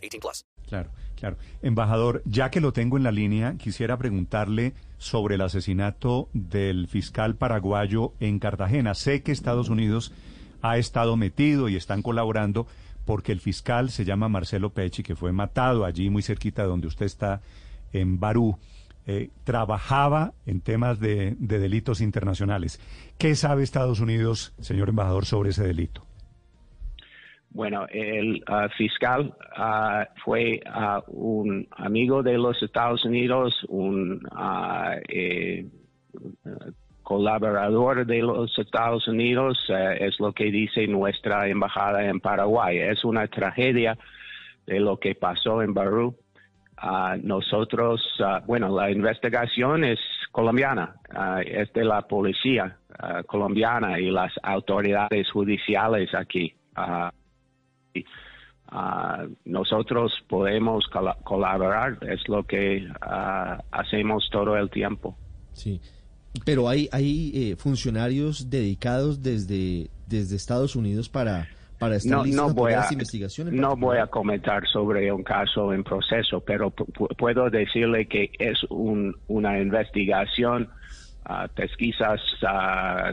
18 plus. Claro, claro. Embajador, ya que lo tengo en la línea, quisiera preguntarle sobre el asesinato del fiscal paraguayo en Cartagena. Sé que Estados Unidos ha estado metido y están colaborando porque el fiscal se llama Marcelo Pecci, que fue matado allí muy cerquita de donde usted está, en Barú. eh, trabajaba en temas de, de delitos internacionales. ¿Qué sabe Estados Unidos, señor embajador, sobre ese delito? Bueno, el ah, fiscal ah, fue ah, un amigo de los Estados Unidos, un eh, colaborador de los Estados Unidos, eh, es lo que dice nuestra embajada en Paraguay. Es una tragedia de lo que pasó en Barú. Nosotros, bueno, la investigación es colombiana, es de la policía colombiana y las autoridades judiciales aquí. Ah, nosotros podemos cola- colaborar, es lo que ah, hacemos todo el tiempo. Sí. Pero hay, hay eh, funcionarios dedicados desde, desde Estados Unidos para, para estar No, listos no voy a, esta investigación. en no voy a comentar sobre un caso en proceso, pero pu- pu- puedo decirle que es un- una investigación a pesquisas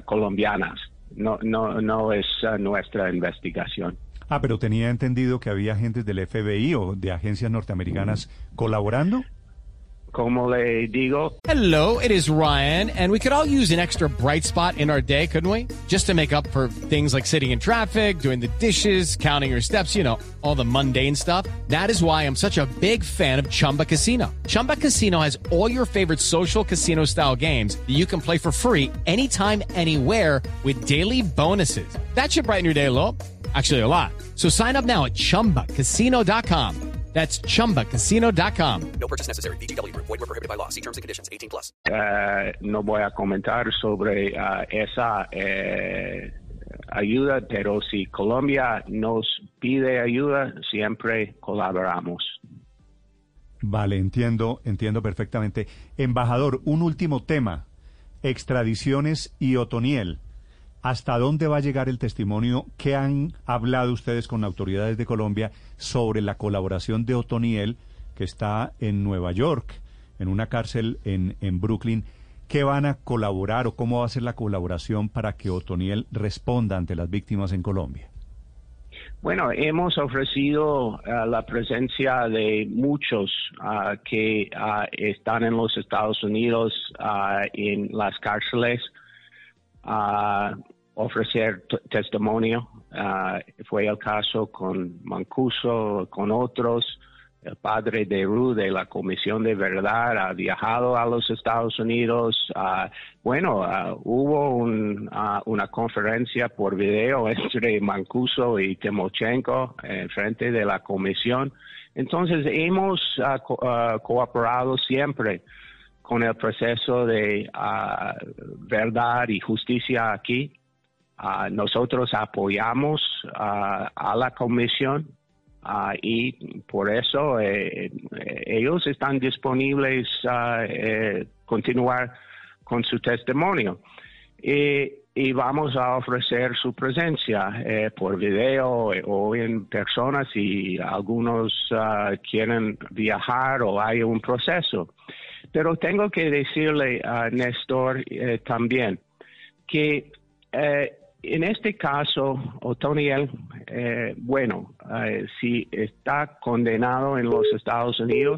colombianas. No, no, no es nuestra investigación. Ah, pero tenía entendido que había agentes del FBI o de agencias norteamericanas colaborando. Como le digo, Hello, it is Ryan, and we could all use an extra bright spot in our day, couldn't we? Just to make up for things like sitting in traffic, doing the dishes, counting your steps, you know, all the mundane stuff. That is why I'm such a big fan of Chumba Casino. Chumba Casino has all your favorite social casino style games that you can play for free anytime, anywhere with daily bonuses. That should brighten your day a little. Actually, a lot. So sign up now at chumbacasino.com. That's chumbacasino.com. No purchase necessary. BGW. Void were prohibited by law. See terms and conditions. 18 plus. eh, no voy a comentar sobre ah, esa eh, ayuda, pero si Colombia nos pide ayuda, siempre colaboramos. Vale, entiendo, entiendo perfectamente. Embajador, un último tema. Extradiciones y Otoniel. ¿Hasta dónde va a llegar el testimonio que han hablado ustedes con autoridades de Colombia sobre la colaboración de Otoniel, que está en Nueva York, en una cárcel en, en Brooklyn? ¿Qué van a colaborar o cómo va a ser la colaboración para que Otoniel responda ante las víctimas en Colombia? Bueno, hemos ofrecido ah, la presencia de muchos ah, que ah, están en los Estados Unidos ah, en las cárceles ofrecer testimonio. Ah, fue el caso con Mancuso, con otros. El padre de Ru de la Comisión de Verdad ha viajado a los Estados Unidos. Ah, bueno, ah, hubo un, una conferencia por video entre Mancuso y Timochenko en frente de la comisión. Entonces, hemos co- cooperado siempre con el proceso de verdad y justicia aquí. Ah, nosotros apoyamos ah, a la comisión ah, y por eso eh, eh, ellos están disponibles a continuar con su testimonio. Y, y vamos a ofrecer su presencia eh, por video eh, o en persona si algunos quieren viajar o hay un proceso. Pero tengo que decirle a Néstor eh, también que eh, en este caso, Otoniel, eh, bueno, eh, si está condenado en los Estados Unidos,